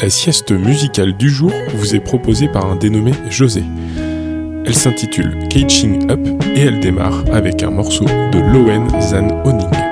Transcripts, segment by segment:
La sieste musicale du jour vous est proposée par un dénommé José. Elle s'intitule Catching Up et elle démarre avec un morceau de Lowen Zan Oning.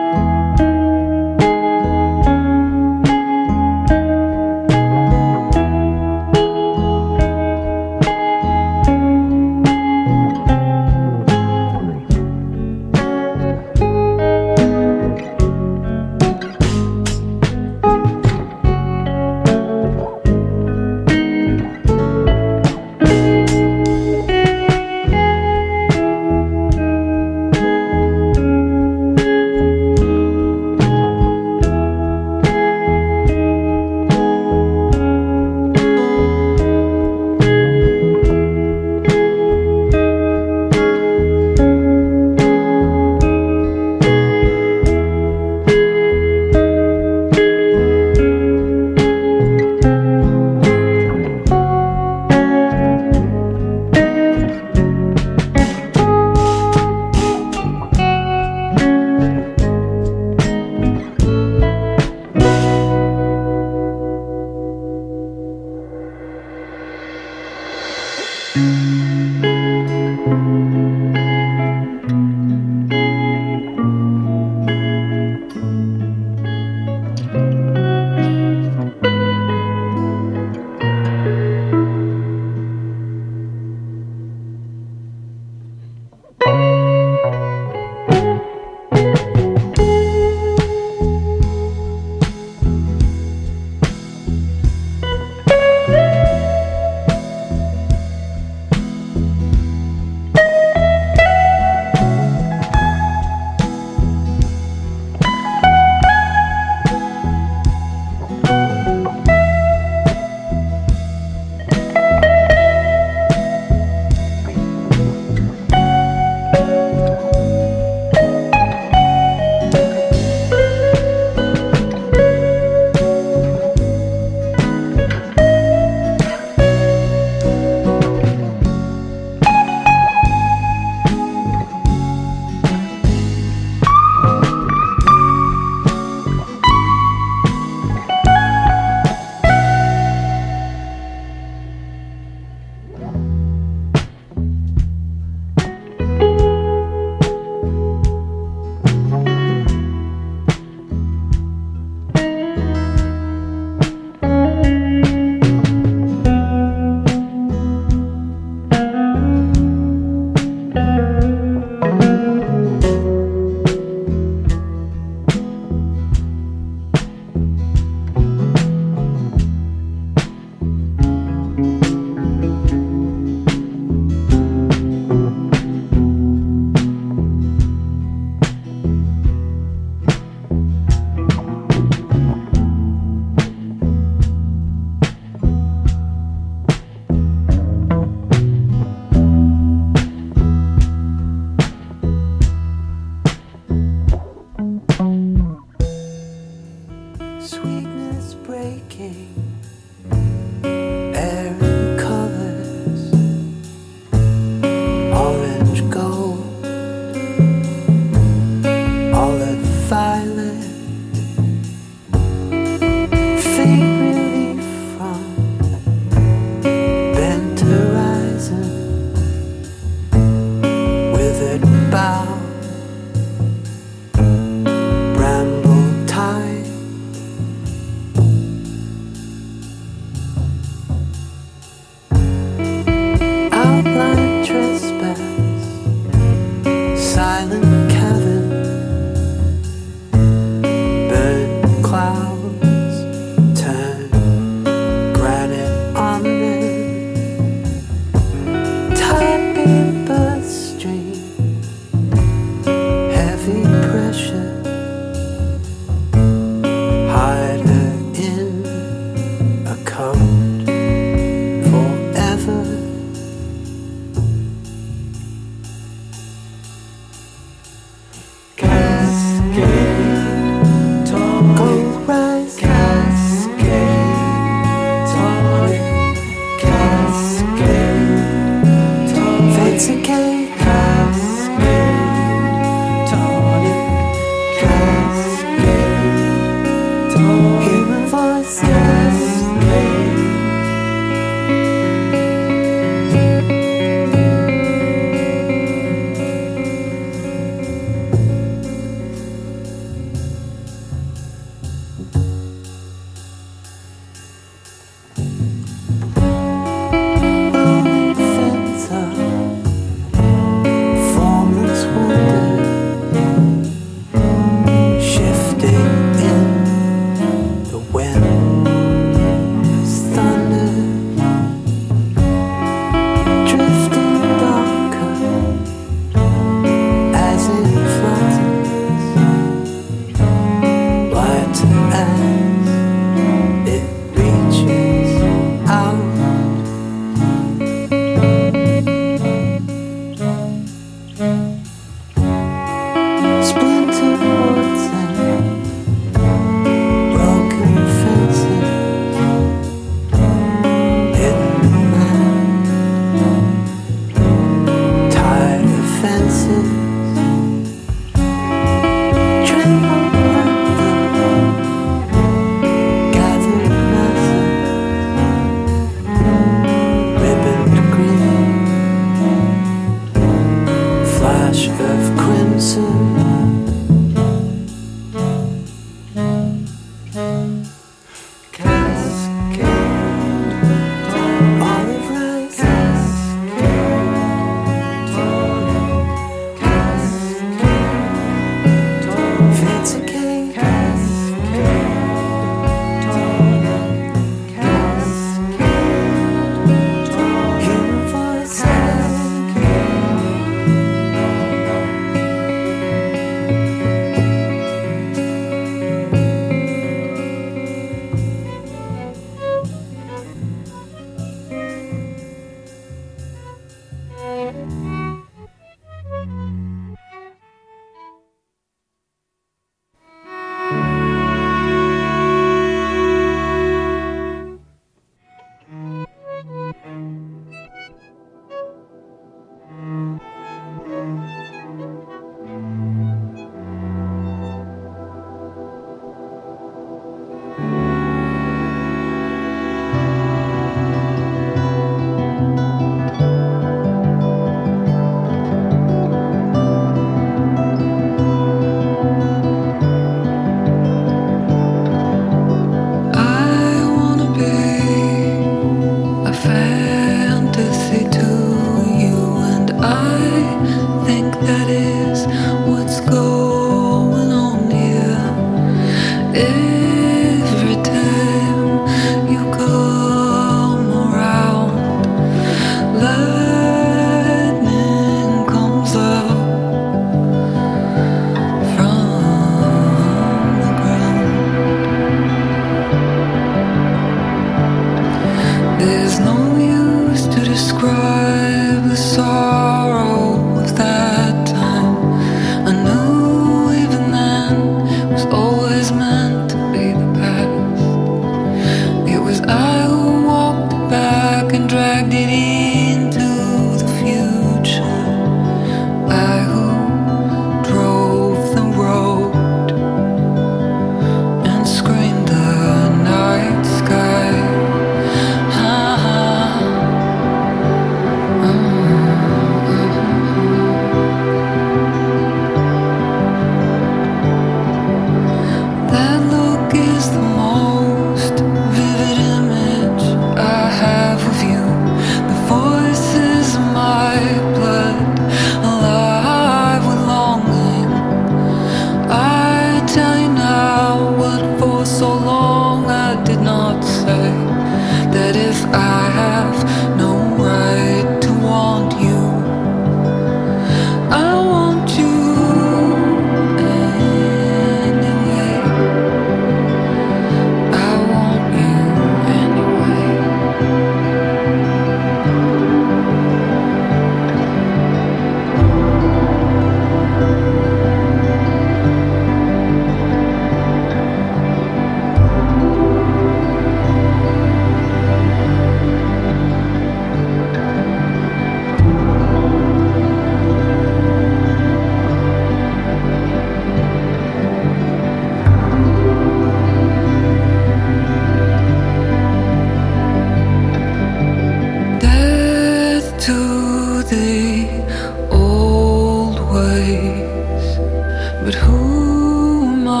But who am I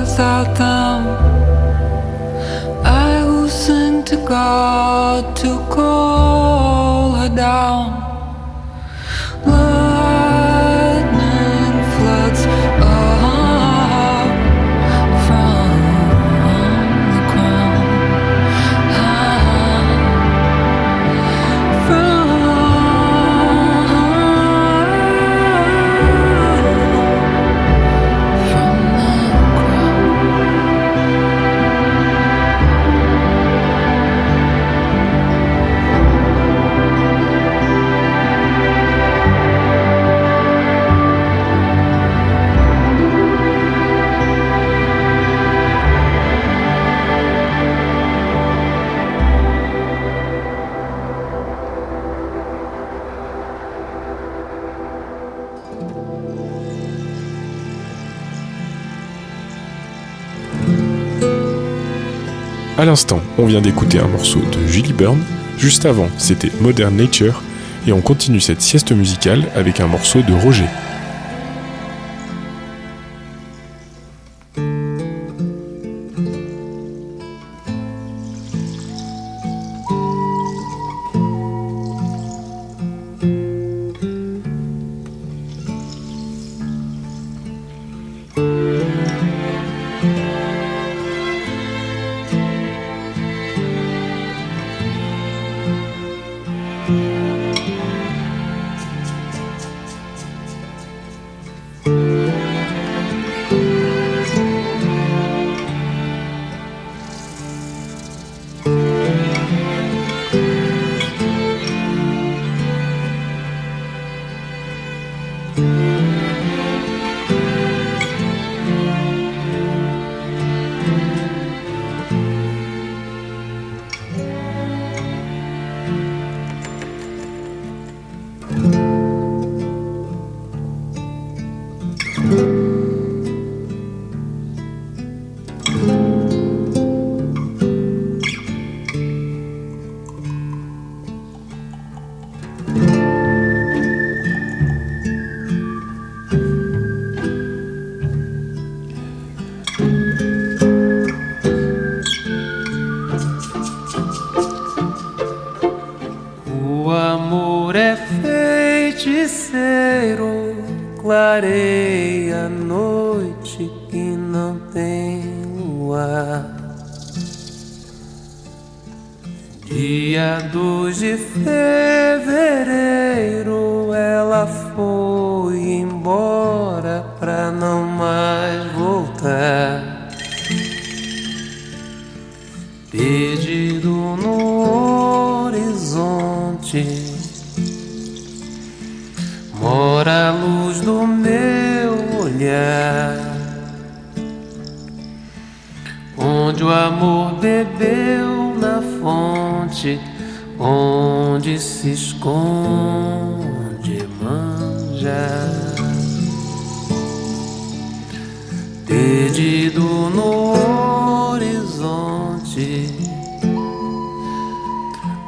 without them? I will sing to God to call her down. À l'instant, on vient d'écouter un morceau de Julie Byrne. Juste avant, c'était Modern Nature. Et on continue cette sieste musicale avec un morceau de Roger. Onde se esconde manjar. Perdido no horizonte,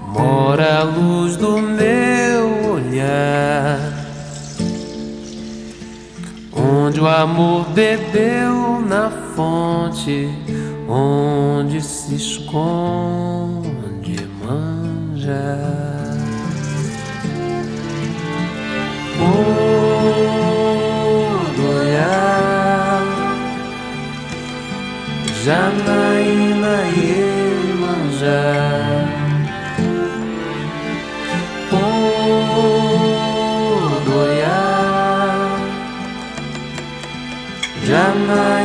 mora a luz do meu olhar onde o amor bebeu na fonte, onde se esconde manja. mudo ya Janaína e manjar Mudo já Janaína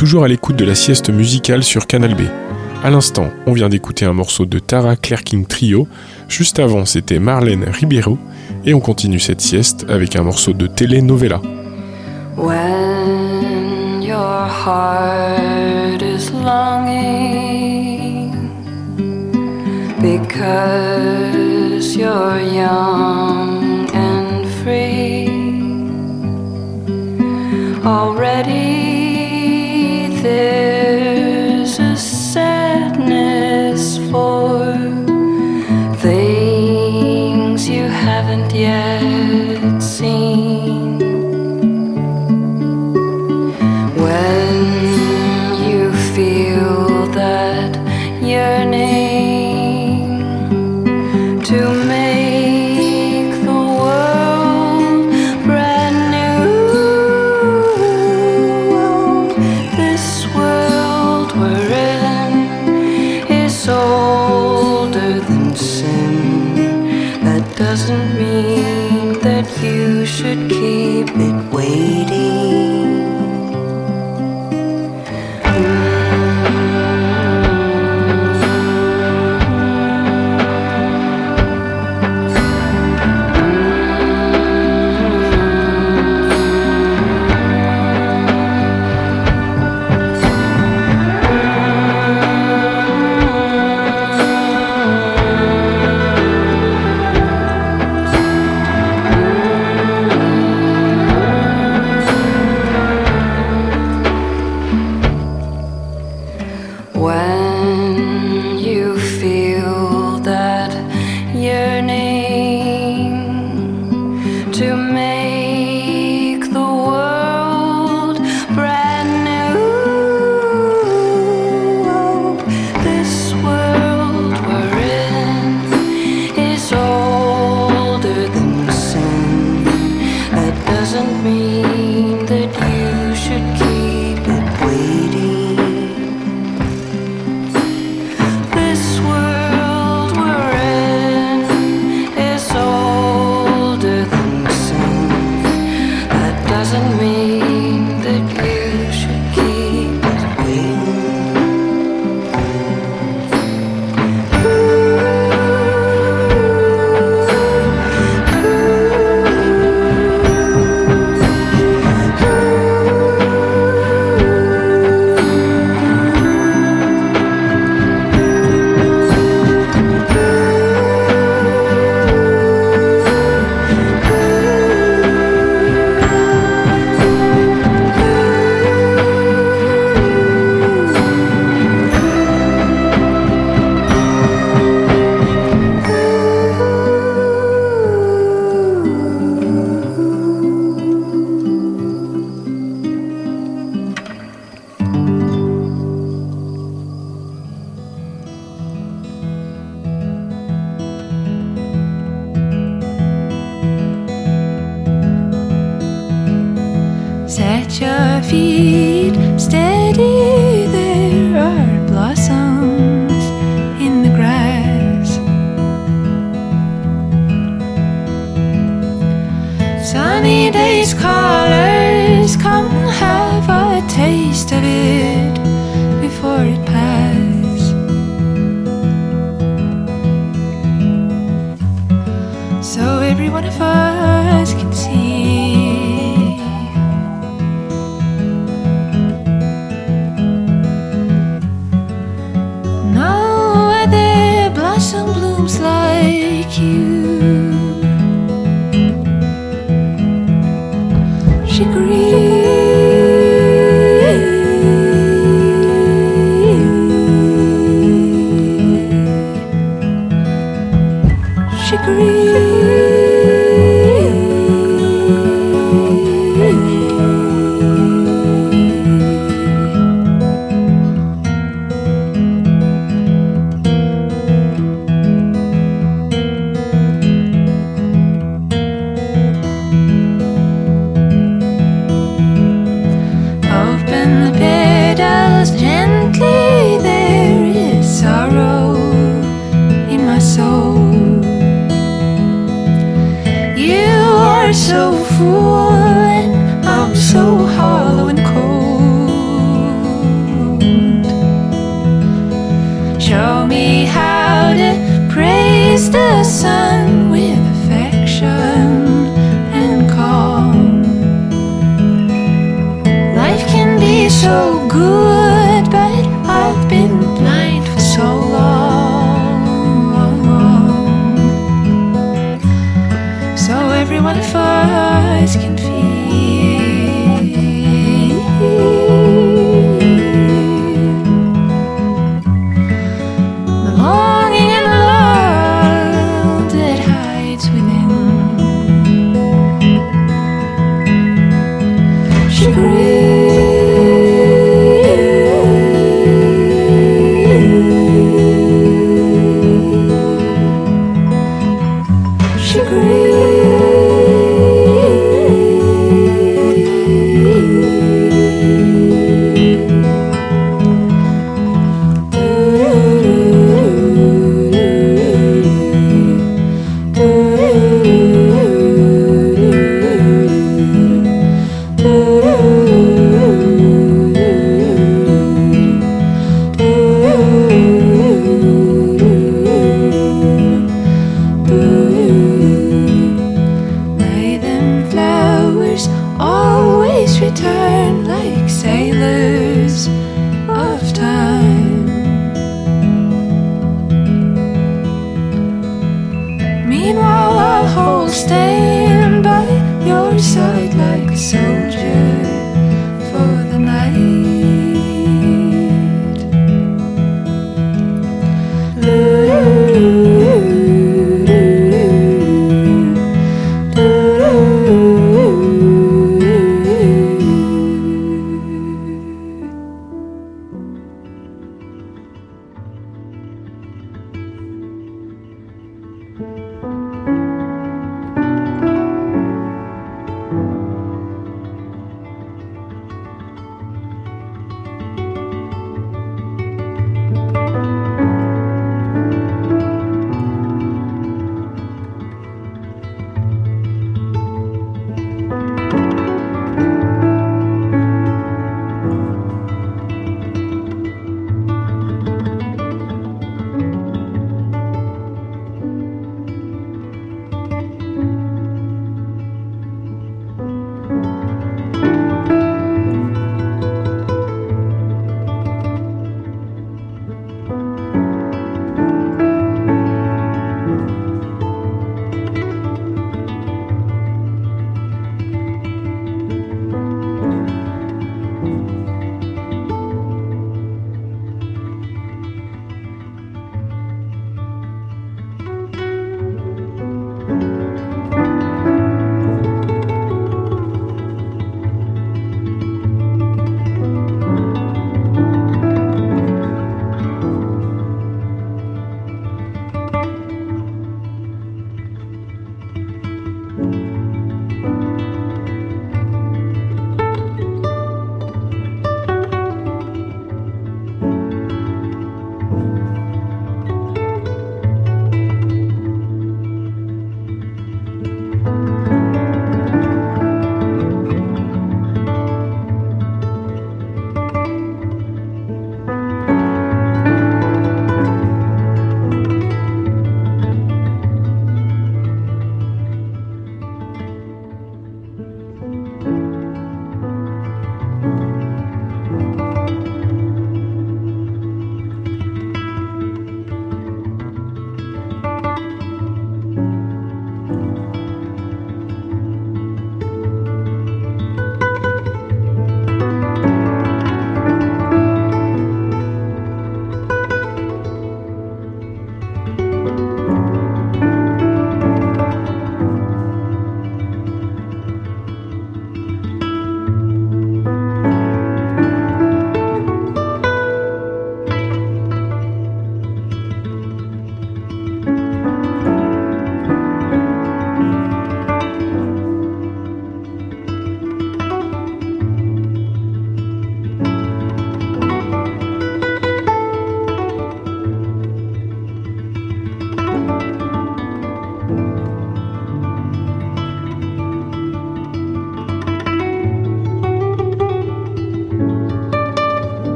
Toujours à l'écoute de la sieste musicale sur Canal B. À l'instant, on vient d'écouter un morceau de Tara Clerking Trio. Juste avant, c'était Marlène Ribeiro. Et on continue cette sieste avec un morceau de telenovela.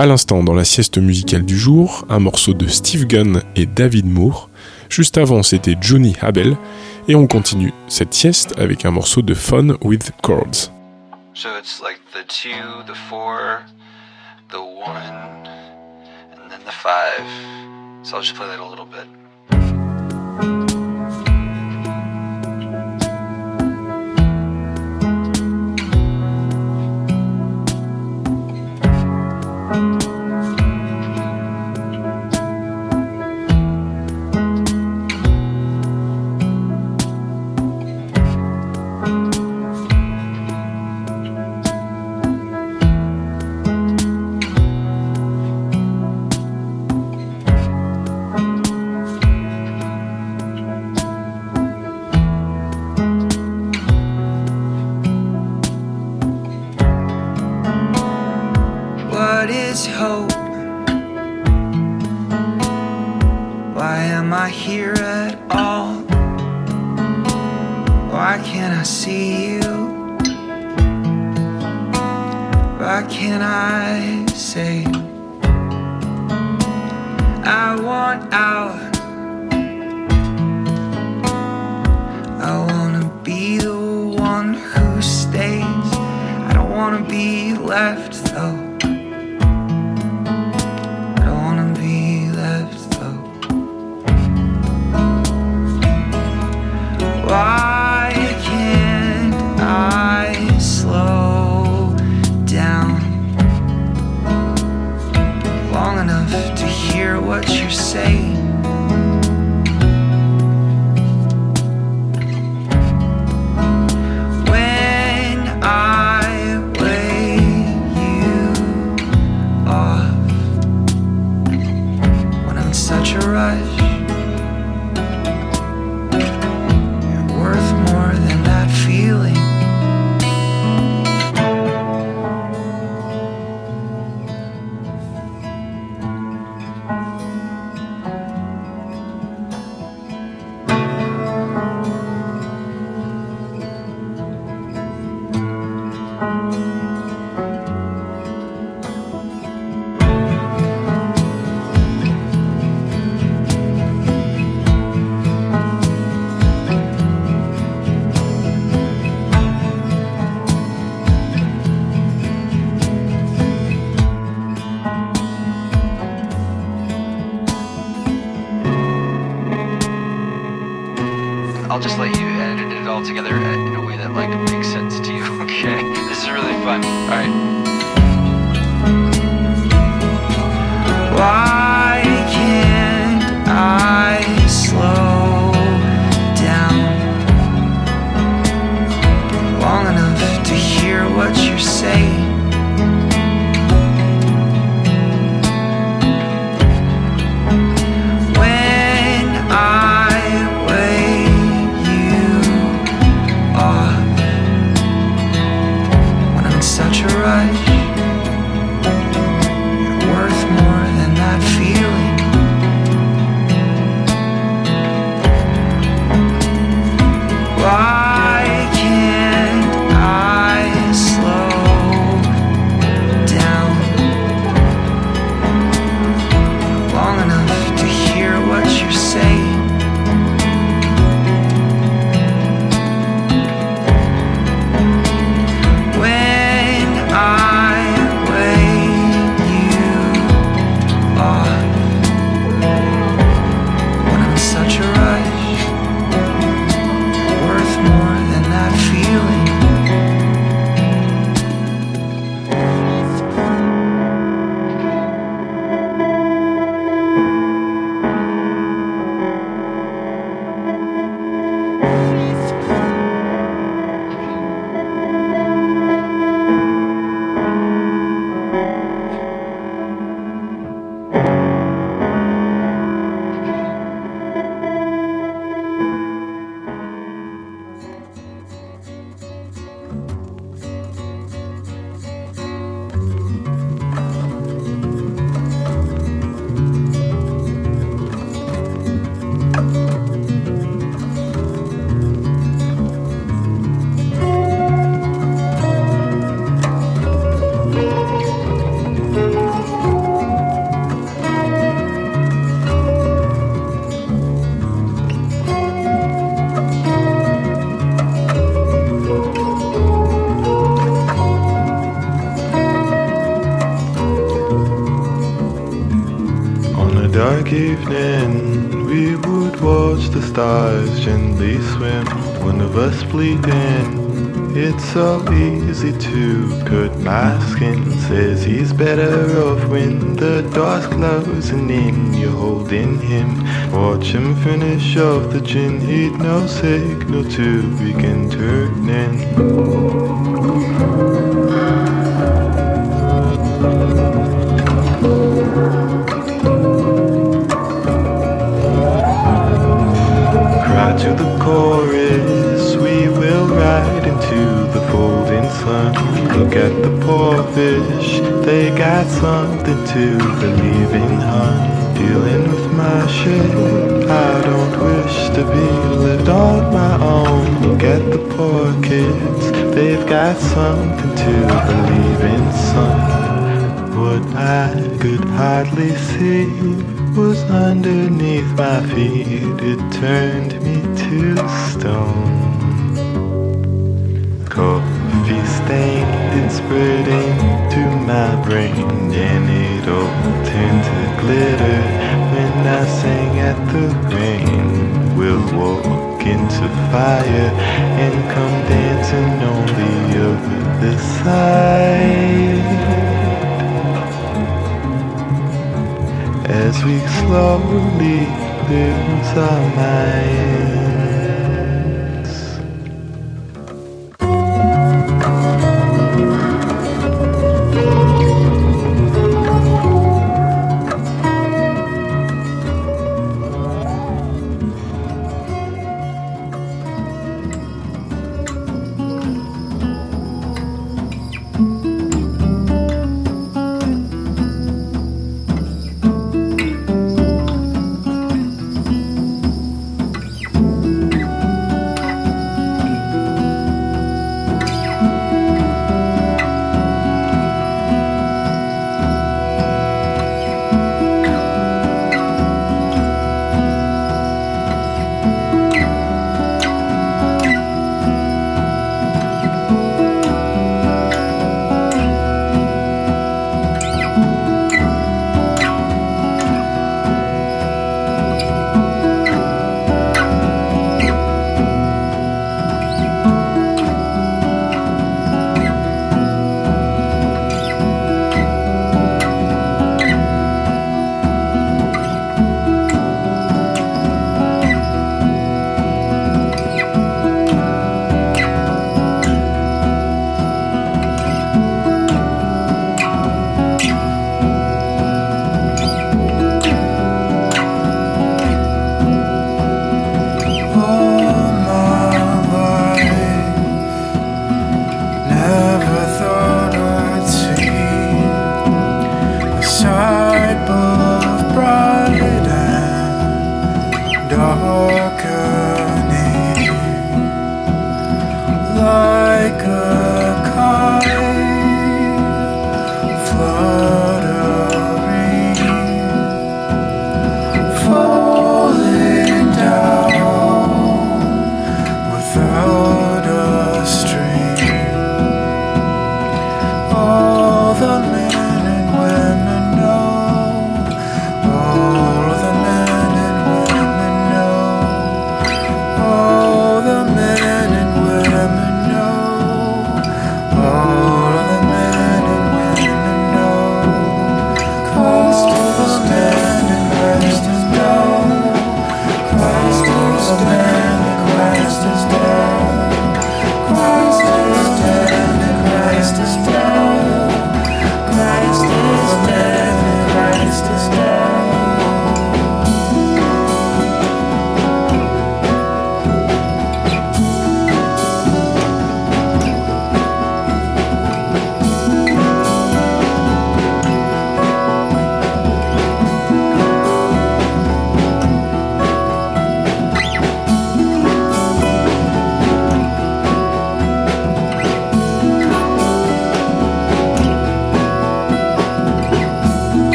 À l'instant, dans la sieste musicale du jour, un morceau de Steve Gunn et David Moore. Juste avant, c'était Johnny Habel. Et on continue cette sieste avec un morceau de Fun with Chords. So it's like the two, the four, the one, and then the five. So I'll just play that a little bit. Stays. I don't wanna be left though. It's so easy to cut my skin. Says he's better off when the door's closing in. You're holding him. Watch him finish off the gin. He'd no signal to begin turning. Sun. Look at the poor fish, they got something to believe in, hun. Dealing with my shit, I don't wish to be left on my own. Look at the poor kids, they've got something to believe in, son. What I could hardly see was underneath my feet. It turned me to stone. Stained and spreading to my brain, and it all turned to glitter when I sang at the rain. We'll walk into fire and come dancing on the other side. as we slowly lose our minds.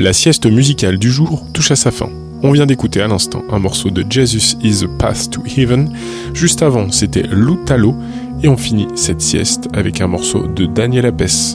La sieste musicale du jour touche à sa fin. On vient d'écouter à l'instant un morceau de Jesus is a Path to Heaven. Juste avant, c'était Lutalo. Et on finit cette sieste avec un morceau de Daniel Apes.